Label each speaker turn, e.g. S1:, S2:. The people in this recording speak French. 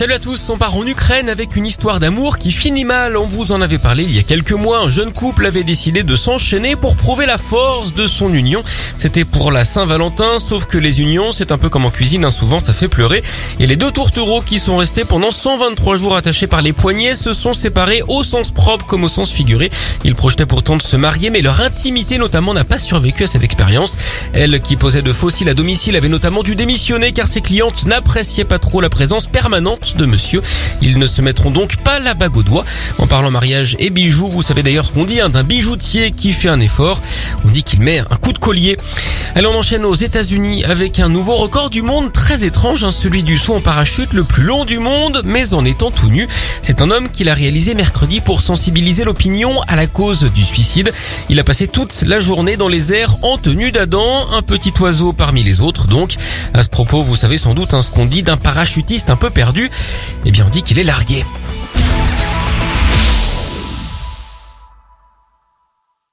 S1: Salut à tous, on part en Ukraine avec une histoire d'amour qui finit mal. On vous en avait parlé il y a quelques mois. Un jeune couple avait décidé de s'enchaîner pour prouver la force de son union. C'était pour la Saint-Valentin, sauf que les unions, c'est un peu comme en cuisine, hein, souvent ça fait pleurer. Et les deux tourtereaux qui sont restés pendant 123 jours attachés par les poignets se sont séparés au sens propre comme au sens figuré. Ils projetaient pourtant de se marier, mais leur intimité notamment n'a pas survécu à cette expérience. Elle, qui posait de fossiles à domicile, avait notamment dû démissionner car ses clientes n'appréciaient pas trop la présence permanente de monsieur. Ils ne se mettront donc pas la bague au doigt. En parlant mariage et bijoux, vous savez d'ailleurs ce qu'on dit hein, d'un bijoutier qui fait un effort. On dit qu'il met un coup de collier. Elle en enchaîne aux États-Unis avec un nouveau record du monde très étrange, hein, celui du saut en parachute le plus long du monde, mais en étant tout nu. C'est un homme qui l'a réalisé mercredi pour sensibiliser l'opinion à la cause du suicide. Il a passé toute la journée dans les airs en tenue d'Adam, un petit oiseau parmi les autres donc. À ce propos, vous savez sans doute hein, ce qu'on dit d'un parachutiste un peu perdu. Eh bien, on dit qu'il est largué.